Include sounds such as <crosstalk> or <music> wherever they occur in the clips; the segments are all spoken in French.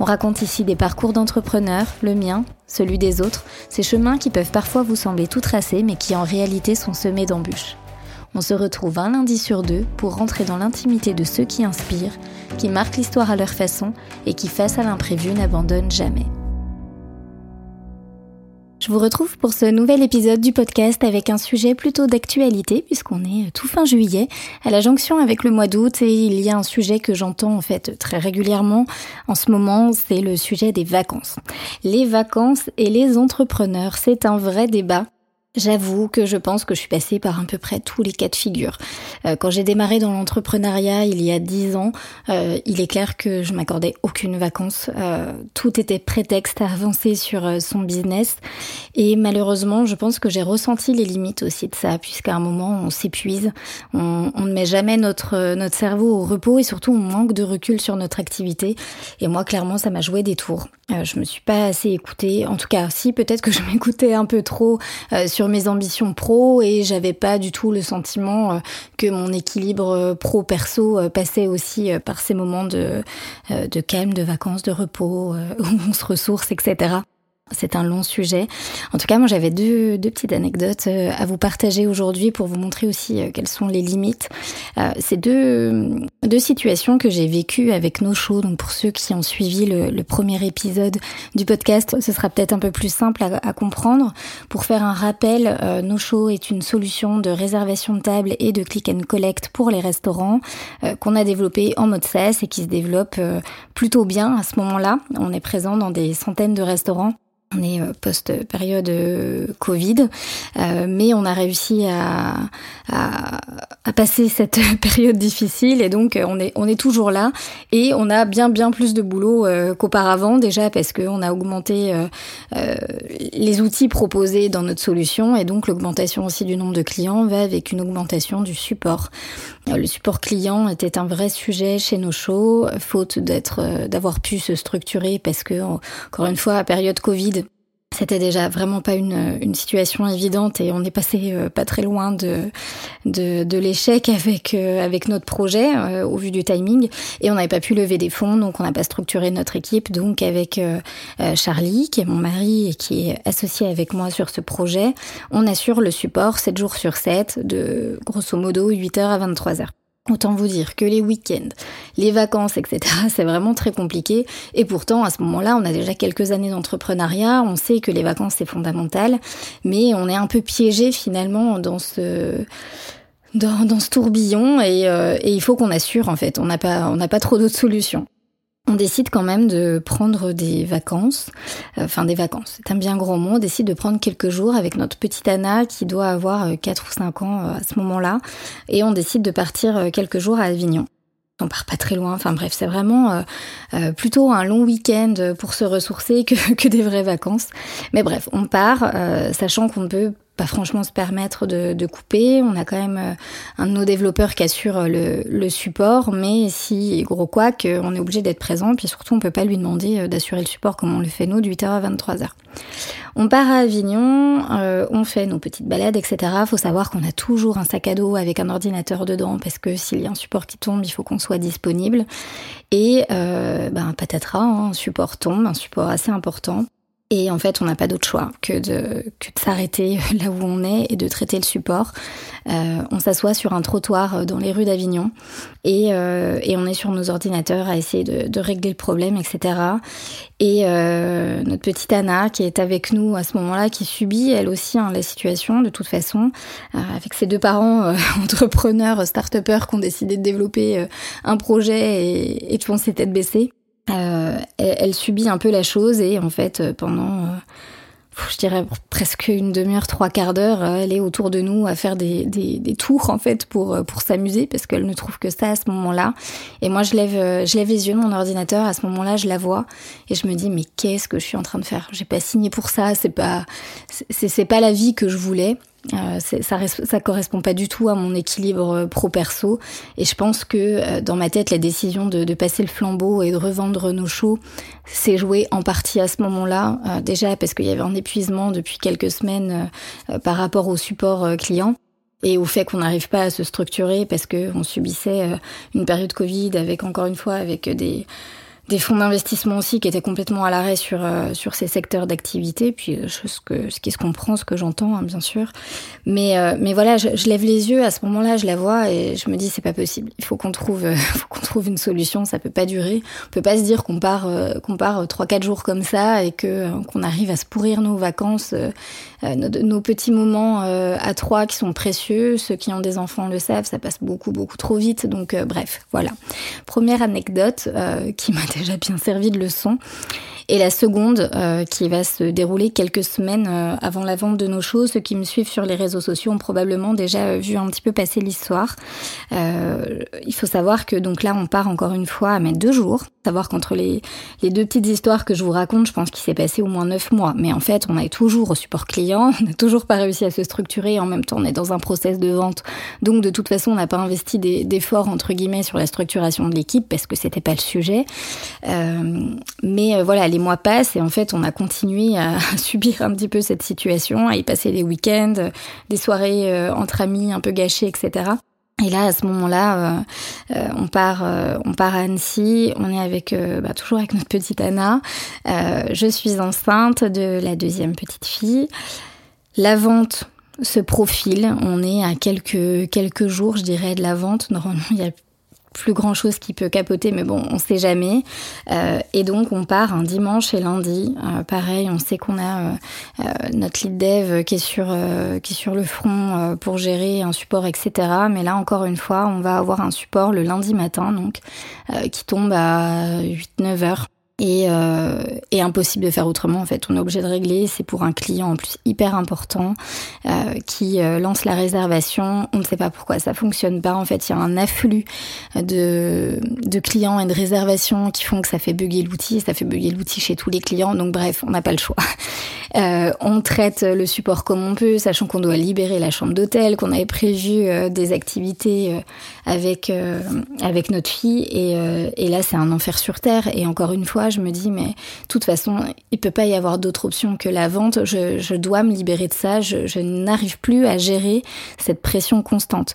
on raconte ici des parcours d'entrepreneurs, le mien, celui des autres, ces chemins qui peuvent parfois vous sembler tout tracés mais qui en réalité sont semés d'embûches. On se retrouve un lundi sur deux pour rentrer dans l'intimité de ceux qui inspirent, qui marquent l'histoire à leur façon et qui, face à l'imprévu, n'abandonnent jamais. Je vous retrouve pour ce nouvel épisode du podcast avec un sujet plutôt d'actualité puisqu'on est tout fin juillet à la jonction avec le mois d'août et il y a un sujet que j'entends en fait très régulièrement en ce moment, c'est le sujet des vacances. Les vacances et les entrepreneurs, c'est un vrai débat J'avoue que je pense que je suis passée par à peu près tous les cas de figure. Euh, quand j'ai démarré dans l'entrepreneuriat il y a dix ans, euh, il est clair que je m'accordais aucune vacances. Euh, tout était prétexte à avancer sur son business. Et malheureusement, je pense que j'ai ressenti les limites aussi de ça, puisqu'à un moment, on s'épuise, on, ne met jamais notre, notre cerveau au repos et surtout, on manque de recul sur notre activité. Et moi, clairement, ça m'a joué des tours. je me suis pas assez écoutée. En tout cas, si peut-être que je m'écoutais un peu trop sur mes ambitions pro et j'avais pas du tout le sentiment euh, que mon équilibre euh, pro-perso euh, passait aussi par ces moments de, de calme, de vacances, de repos, <laughs> où on se ressource, etc. C'est un long sujet. En tout cas, moi, j'avais deux, deux, petites anecdotes euh, à vous partager aujourd'hui pour vous montrer aussi euh, quelles sont les limites. Euh, c'est deux, deux situations que j'ai vécues avec nos shows. Donc, pour ceux qui ont suivi le, le premier épisode du podcast, ce sera peut-être un peu plus simple à, à, comprendre. Pour faire un rappel, euh, No Show est une solution de réservation de table et de click and collect pour les restaurants qu'on a développé en mode SaaS et qui se développe plutôt bien à ce moment-là. On est présent dans des centaines de restaurants. On est euh, post-période euh, Covid, euh, mais on a réussi à, à, passer cette <laughs> période difficile et donc on est, on est toujours là et on a bien bien plus de boulot qu'auparavant déjà parce qu'on a augmenté les outils proposés dans notre solution et donc l'augmentation aussi du nombre de clients va avec une augmentation du support. Le support client était un vrai sujet chez nos shows, faute d'être d'avoir pu se structurer parce que encore une fois à période Covid c'était déjà vraiment pas une, une, situation évidente et on est passé euh, pas très loin de, de, de l'échec avec, euh, avec notre projet euh, au vu du timing et on n'avait pas pu lever des fonds donc on n'a pas structuré notre équipe donc avec Charlie qui est mon mari et qui est associé avec moi sur ce projet on assure le support 7 jours sur 7 de grosso modo 8h à 23h. Autant vous dire que les week-ends, les vacances, etc., <laughs> c'est vraiment très compliqué. Et pourtant, à ce moment-là, on a déjà quelques années d'entrepreneuriat, on sait que les vacances, c'est fondamental, mais on est un peu piégé finalement dans ce... Dans, dans ce tourbillon et, euh, et il faut qu'on assure en fait, on n'a pas, on n'a pas trop d'autres solutions on décide quand même de prendre des vacances, euh, enfin des vacances, c'est un bien grand mot, on décide de prendre quelques jours avec notre petite Anna qui doit avoir 4 euh, ou 5 ans euh, à ce moment-là, et on décide de partir quelques jours à Avignon. On part pas très loin, enfin bref, c'est vraiment plutôt un long week-end pour se ressourcer que, <laughs> que, des vraies vacances. Mais bref, on part, sachant qu'on ne peut pas franchement se permettre de, couper. On a quand même euh, un de nos développeurs qui assure le, le support, mais si gros quoi on est obligé d'être présent, puis surtout on peut pas lui demander euh, d'assurer le support comme on le fait nous de 8h à 23h. On part à Avignon, euh, on fait nos petites balades, etc. Faut savoir qu'on a toujours un sac à dos avec un ordinateur dedans parce que s'il y a un support qui tombe, il faut qu'on soit disponible. Et euh, ben patatras, hein, un support tombe, un support assez important. Et en fait, on n'a pas d'autre choix que de, que de s'arrêter <laughs> là où on est et de traiter le support. Euh, on s'assoit sur un trottoir dans les rues d'Avignon et, euh, et, on est sur nos ordinateurs à essayer de, de régler le problème, etc. Et euh, notre petite Anna, qui est avec nous à ce moment-là, qui subit elle aussi hein, la situation de toute façon, euh, avec ses deux parents euh, <laughs> entrepreneurs, start-upers qui ont décidé de développer un projet et, et de foncer tête. Euh, elle, subit un peu la chose et en fait pendant je dirais presque une demi-heure, trois quarts d'heure, elle est autour de nous à faire des, des, tours en fait pour pour s'amuser parce qu'elle ne trouve que ça à ce moment-là. Et moi je lève je lève les yeux de mon ordinateur à ce moment-là, je la vois et je me dis mais qu'est-ce que je suis en train de faire? J'ai pas signé pour ça, c'est pas c'est pas la vie que je voulais. Euh, ça, ça correspond pas du tout à mon équilibre euh, pro-perso. Et je pense que euh, dans ma tête, la décision de, de, passer le flambeau et de revendre nos shows s'est jouée en partie à ce moment-là. Euh, déjà parce qu'il y avait un épuisement depuis quelques semaines par rapport au support client et au fait qu'on n'arrive pas à se structurer parce que on subissait une période Covid avec encore une fois avec des des fonds d'investissement aussi qui étaient complètement à l'arrêt sur euh, sur ces secteurs d'activité. Puis euh, ce que ce qui se comprend ce que j'entends hein, bien sûr. Mais euh, mais voilà je, je, lève les yeux à ce moment-là je la vois et je me dis c'est pas possible. Il faut qu'on trouve <laughs> faut qu'on trouve une solution. Ça peut pas durer. On peut pas se dire qu'on part qu'on part trois quatre jours comme ça et que qu'on arrive à se pourrir nos vacances nos, nos, petits moments à trois qui sont précieux. Ceux qui ont des enfants le savent ça passe beaucoup beaucoup trop vite. Donc bref voilà. Première anecdote qui m'a déjà bien servi de leçon. Et la seconde, euh, qui va se dérouler quelques semaines euh, avant la vente de nos choses, ceux qui me suivent sur les réseaux sociaux ont probablement déjà vu un petit peu passer l'histoire. Euh, il faut savoir que donc là, on part encore une fois à mettre deux jours. Savoir qu'entre les, les deux petites histoires que je vous raconte, je pense qu'il s'est passé au moins neuf mois. Mais en fait, on est toujours au support client, <laughs> on n'a toujours pas réussi à se structurer. En même temps, on est dans un process de vente. Donc, de toute façon, on n'a pas investi d'efforts, entre guillemets, sur la structuration de l'équipe parce que c'était pas le sujet. Euh, mais voilà, les mois passent et en fait, on a continué à <laughs> subir un petit peu cette situation, à y passer des week-ends, des soirées euh, entre amis un peu gâchées, etc. Et là, à ce moment-là, euh, euh, on part, on part à Annecy. On est avec, bah, toujours avec notre petite Anna. je suis enceinte de la deuxième petite fille. La vente se profile. On est à quelques quelques jours, je dirais, de la vente. Normalement, il y a plus grand chose qui peut capoter, mais bon, on sait jamais. Euh, et donc, on part un dimanche et lundi. Euh, pareil, on sait qu'on a euh, euh notre lead dev qui est sur qui est sur le front pour gérer un support, etc. Mais là, encore une fois, on va avoir un support le lundi matin, donc qui tombe à 8-9 heures et, euh, et, impossible de faire autrement en fait. On est obligé de régler. C'est pour un client en plus hyper important euh, qui euh, lance la réservation. On ne sait pas pourquoi ça fonctionne pas. En fait, il y a un afflux de, de clients et de réservations qui font que ça fait bugger l'outil. Ça fait bugger l'outil chez tous les clients. Donc bref, on n'a pas le choix. <laughs> Euh, on traite le support comme on peut, sachant qu'on doit libérer la chambre d'hôtel, qu'on avait prévu euh, des activités euh, avec avec notre fille. Et, et là, c'est un enfer sur terre. Et encore une fois je me dis, mais de toute façon, il peut pas y avoir d'autre option que la vente. Je, dois me libérer de ça. Je, n'arrive plus à gérer cette pression constante.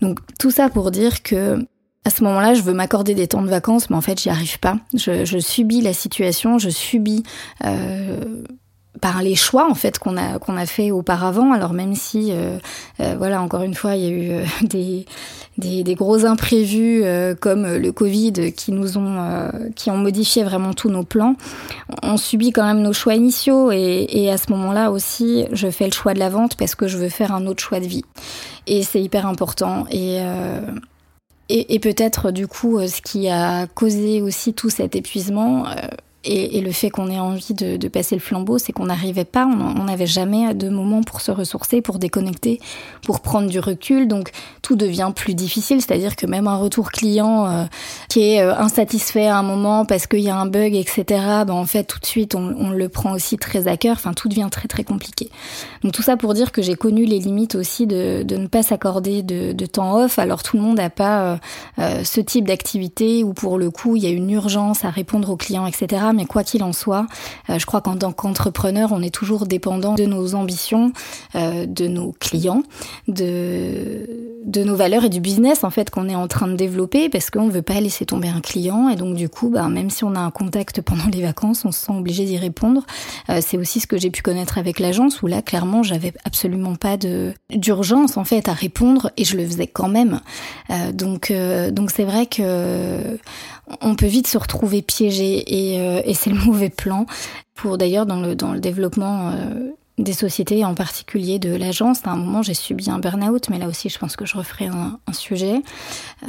Donc tout ça pour dire que à ce moment-là, je veux m'accorder des temps de vacances, mais en fait, j'y arrive pas. Je, je subis la situation, je subis euh, par les choix en fait qu'on a qu'on a fait auparavant. Alors même si euh, euh, voilà encore une fois il y a eu euh, <laughs> des, des, des gros imprévus euh, comme le Covid qui nous ont qui ont modifié vraiment tous nos plans, on subit quand même nos choix initiaux et, et à ce moment-là aussi je fais le choix de la vente parce que je veux faire un autre choix de vie et c'est hyper important et et, et peut-être du coup ce qui a causé aussi tout cet épuisement et, et, le fait qu'on ait envie de, de, passer le flambeau, c'est qu'on n'arrivait pas, on n'avait jamais de moment pour se ressourcer, pour déconnecter, pour prendre du recul. Donc tout devient plus difficile, c'est-à-dire que même un retour client euh, qui est euh, insatisfait à un moment parce qu'il y a un bug, etc. Ben en fait tout de suite on, on, le prend aussi très à cœur. Enfin tout devient très très compliqué. Donc tout ça pour dire que j'ai connu les limites aussi de, de ne pas s'accorder de, de, temps off. Alors tout le monde n'a pas euh, euh, ce type d'activité où pour le coup il y a une urgence à répondre aux clients, etc mais quoi qu'il en soit, euh, je crois qu'en tant qu'entrepreneur, on est toujours dépendant de nos ambitions, euh, de nos clients, de, de nos valeurs et du business en fait qu'on est en train de développer parce qu'on ne veut pas laisser tomber un client et donc du coup, bah, même si on a un contact pendant les vacances, on se sent obligé d'y répondre. Euh, c'est aussi ce que j'ai pu connaître avec l'agence où là, clairement, j'avais absolument pas de d'urgence en fait à répondre et je le faisais quand même. donc donc c'est vrai que on peut vite se retrouver piégé et, euh, c'est le <laughs> mauvais plan. Pour d'ailleurs dans le dans le développement euh, des sociétés, en particulier de l'agence. À un moment, j'ai subi un burn-out, mais là aussi, je pense que je referai un, sujet. Euh,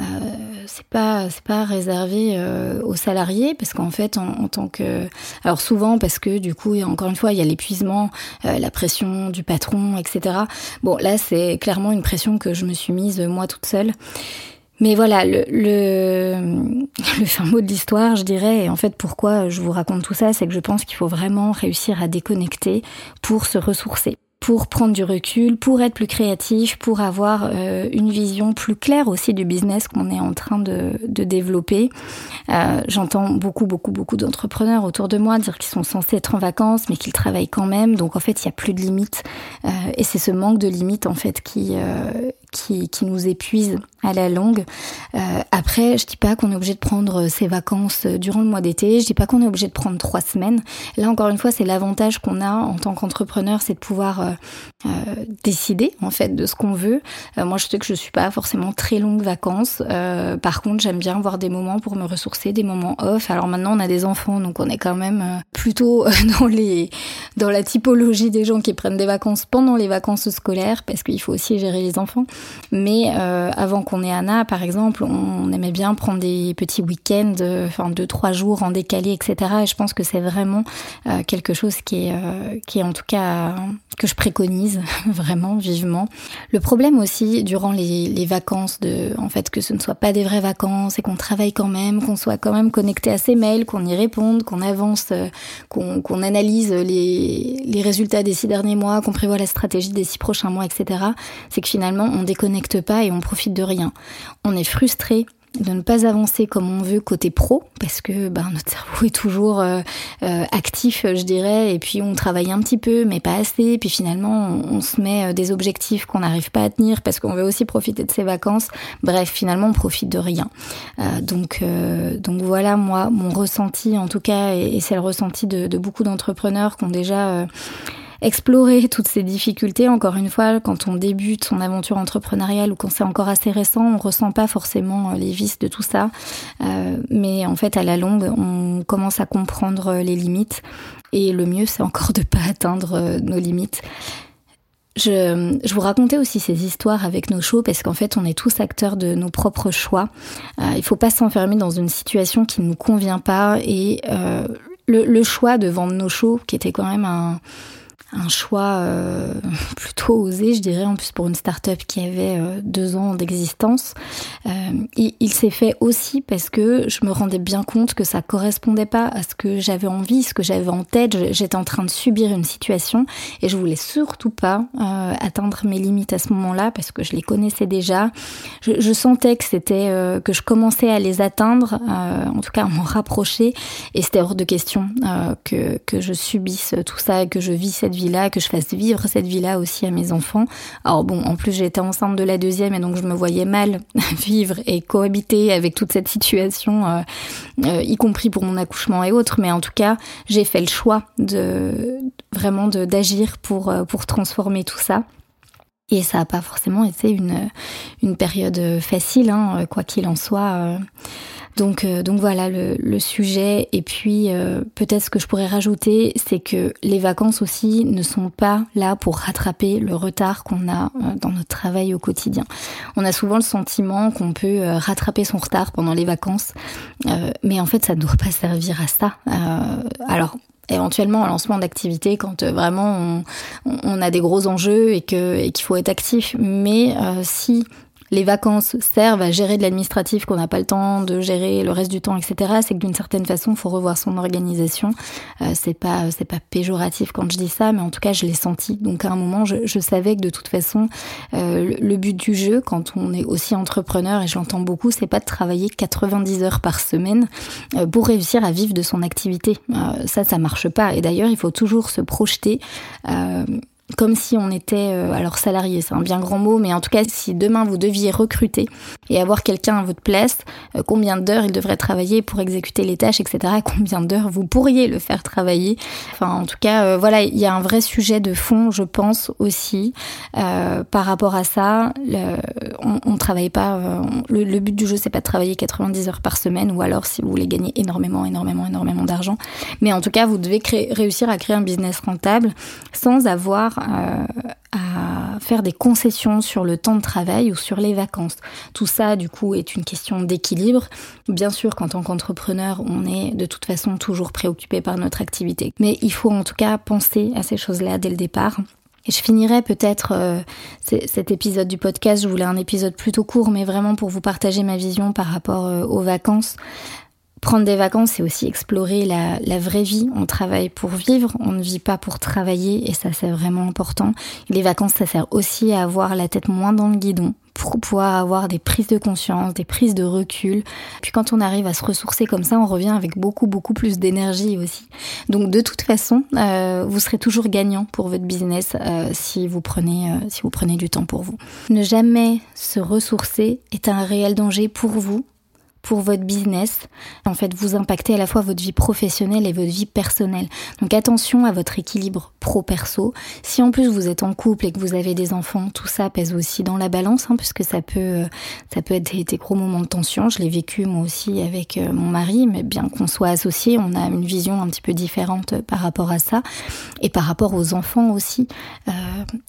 c'est pas, pas réservé euh, aux salariés, parce qu'en fait, en, tant que, alors souvent parce que du coup, encore une fois, il y a l'épuisement, la pression du patron, etc. Bon, là, c'est clairement une pression que je me suis mise moi toute seule. Mais voilà, le, le, <laughs> le fin de l'histoire, je dirais, et en fait pourquoi je vous raconte tout ça, c'est que je pense qu'il faut vraiment réussir à déconnecter pour se ressourcer pour prendre du recul, pour être plus créatif, pour avoir euh, une vision plus claire aussi du business qu'on est en train de, de développer. Euh, J'entends beaucoup, beaucoup, beaucoup d'entrepreneurs autour de moi dire qu'ils sont censés être en vacances, mais qu'ils travaillent quand même. Donc en fait, il n'y a plus de limites. Euh, et c'est ce manque de limites en fait qui, euh, qui, qui, nous épuise à la longue. Euh, après, je dis pas qu'on est obligé de prendre ses vacances durant le mois d'été. Je dis pas qu'on est obligé de prendre trois semaines. Là encore une fois, c'est l'avantage qu'on a en tant qu'entrepreneur, c'est de pouvoir euh, euh, décider en fait de ce qu'on veut. Euh, moi, je sais que je suis pas forcément très longue vacances. par contre, j'aime bien avoir des moments pour me ressourcer, des moments off. Alors maintenant, on a des enfants, donc on est quand même plutôt <laughs> dans les dans la typologie des gens qui prennent des vacances pendant les vacances scolaires, parce qu'il faut aussi gérer les enfants. Mais avant qu'on ait Anna, par exemple, on aimait bien prendre des petits week-ends, enfin deux trois jours en décalé, etc. Et je pense que c'est vraiment quelque chose qui est qui est en tout cas que je préconise <laughs> vraiment vivement. Le problème aussi durant les, vacances, de, en fait, que ce ne soit pas des vraies vacances et qu'on travaille quand même, qu'on soit quand même connecté à ses mails, qu'on y réponde, qu'on avance, euh, qu'on analyse les, les résultats des six derniers mois, qu'on prévoit la stratégie des six prochains mois, etc. C'est que finalement, on déconnecte pas et on profite de rien. On est frustré de ne pas avancer comme on veut côté pro, parce que ben, notre cerveau est toujours euh, euh, actif, je dirais, et puis on travaille un petit peu, mais pas assez, puis finalement on, se met euh, des objectifs qu'on n'arrive pas à tenir parce qu'on veut aussi profiter de ses vacances. Bref, finalement on profite de rien. donc, donc voilà moi mon ressenti en tout cas, et, c'est le ressenti de beaucoup d'entrepreneurs qui ont déjà explorer toutes ces difficultés. Encore une fois, quand on débute son aventure entrepreneuriale ou quand c'est encore assez récent, on ressent pas forcément euh, les vices de tout ça. Euh, mais en fait, à la longue, on commence à comprendre les limites. Et le mieux, c'est encore de pas atteindre euh, nos limites. Je, je, vous racontais aussi ces histoires avec nos shows parce qu'en fait, on est tous acteurs de nos propres choix. Euh, il faut pas s'enfermer dans une situation qui ne nous convient pas et euh, le, le, choix de vendre nos shows, qui était quand même un, un choix euh, <laughs> plutôt osé, je dirais, en plus pour une start-up qui avait euh, deux ans d'existence. Euh, il, s'est fait aussi parce que je me rendais bien compte que ça correspondait pas à ce que j'avais envie, ce que j'avais en tête. J'étais en train de subir une situation et je voulais surtout pas atteindre mes limites à ce moment-là parce que je les connaissais déjà. Je, sentais que c'était que je commençais à les atteindre, en tout cas à m'en rapprocher, et c'était hors de question que que je subisse tout ça et que je vis cette vie-là, que je fasse vivre cette vie-là aussi à mes enfants. Alors bon, en plus j'étais enceinte de la deuxième et donc je me voyais mal <laughs> vivre et cohabiter avec toute cette situation, euh, euh, y compris pour mon accouchement et autres. Mais en tout cas, j'ai fait le choix de vraiment d'agir pour euh, pour transformer tout ça. Et ça n'a pas forcément été une, une période facile, hein, quoi qu'il en soit. Donc, euh, donc voilà le, le, sujet. Et puis euh, peut-être ce que je pourrais rajouter, c'est que les vacances aussi ne sont pas là pour rattraper le retard qu'on a euh, dans notre travail au quotidien. On a souvent le sentiment qu'on peut rattraper son retard pendant les vacances, mais en fait ça ne doit pas servir à ça. alors éventuellement un lancement d'activité quand vraiment on, on, a des gros enjeux et que et qu'il faut être actif. Mais si les vacances servent à gérer de l'administratif qu'on n'a pas le temps de gérer le reste du temps, etc. C'est que d'une certaine façon, il faut revoir son organisation. Euh, c'est pas c'est pas péjoratif quand je dis ça, mais en tout cas, je l'ai senti. Donc à un moment, je, je savais que de toute façon, euh, le but du jeu, quand on est aussi entrepreneur, et je l'entends beaucoup, c'est pas de travailler 90 heures par semaine euh, pour réussir à vivre de son activité. Euh, ça, ça marche pas. Et d'ailleurs, il faut toujours se projeter comme si on était, euh, alors salarié, c'est un bien grand mot, mais en tout cas, si demain vous deviez recruter et avoir quelqu'un à votre place, euh, combien d'heures il devrait travailler pour exécuter les tâches, etc. <laughs> Combien d'heures vous pourriez le faire travailler? Enfin, en tout cas, euh, voilà, il y a un vrai sujet de fond, je pense aussi, par rapport à ça. on, on travaille pas. Le, but du jeu, c'est pas de travailler 90 heures par semaine, ou alors si vous voulez gagner énormément, énormément, énormément d'argent. Mais en tout cas, vous devez créer, réussir à créer un business rentable sans avoir euh, à faire des concessions sur le temps de travail ou sur les vacances. Tout ça, du coup, est une question d'équilibre. Bien sûr qu'en tant qu'entrepreneur, on est de toute façon toujours préoccupé par notre activité. Mais il faut en tout cas penser à ces choses-là dès le départ. Et je finirai peut-être euh, cet épisode du podcast. Je voulais un épisode plutôt court, mais vraiment pour vous partager ma vision par rapport euh, aux vacances. Prendre des vacances, c'est aussi explorer la, la, vraie vie. On travaille pour vivre, on ne vit pas pour travailler et ça c'est vraiment important. les vacances, ça sert aussi à avoir la tête moins dans le guidon pour pouvoir avoir des prises de conscience, des prises de recul. Puis quand on arrive à se ressourcer comme ça, on revient avec beaucoup beaucoup plus d'énergie aussi. Donc de toute façon, euh, vous serez toujours gagnant pour votre business euh, si vous prenez euh, si vous prenez du temps pour vous. Ne jamais se ressourcer est un réel danger pour vous pour votre business. En fait, vous impactez à la fois votre vie professionnelle et votre vie personnelle. Donc attention à votre équilibre pro-perso. Si en plus vous êtes en couple et que vous avez des enfants, tout ça pèse aussi dans la balance, hein, puisque ça peut, euh, ça peut être des, gros moments de tension. Je l'ai vécu moi aussi avec euh, mon mari, mais bien qu'on soit associés, on a une vision un petit peu différente euh, par rapport à ça et par rapport aux enfants aussi.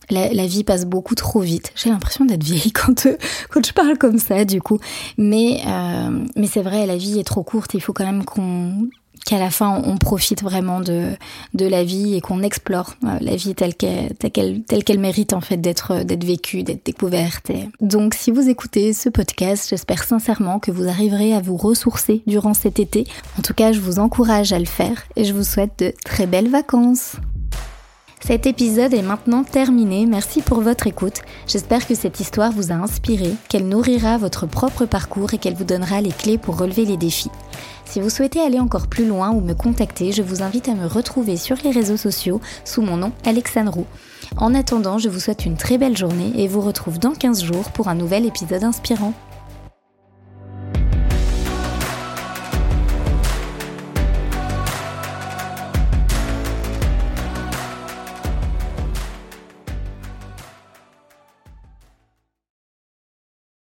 La, vie passe beaucoup trop vite. J'ai l'impression d'être vieille <laughs> quand quand je parle comme ça, du coup. Mais euh, mais c'est vrai, la vie est trop courte. Il faut quand même qu'on qu'à la fin on profite vraiment de, de la vie et qu'on explore euh, la vie telle qu'elle telle qu'elle mérite en fait d'être d'être vécue, d'être découverte. Donc si vous écoutez ce podcast, j'espère sincèrement que vous arriverez à vous ressourcer durant cet été. En tout cas, je vous encourage à le faire et je vous souhaite de très belles vacances. Cet épisode est maintenant terminé, merci pour votre écoute. J'espère que cette histoire vous a inspiré, qu'elle nourrira votre propre parcours et qu'elle vous donnera les clés pour relever les défis. Si vous souhaitez aller encore plus loin ou me contacter, je vous invite à me retrouver sur les réseaux sociaux sous mon nom Alexandre Roux. En attendant, je vous souhaite une très belle journée et vous retrouve dans 15 jours pour un nouvel épisode inspirant.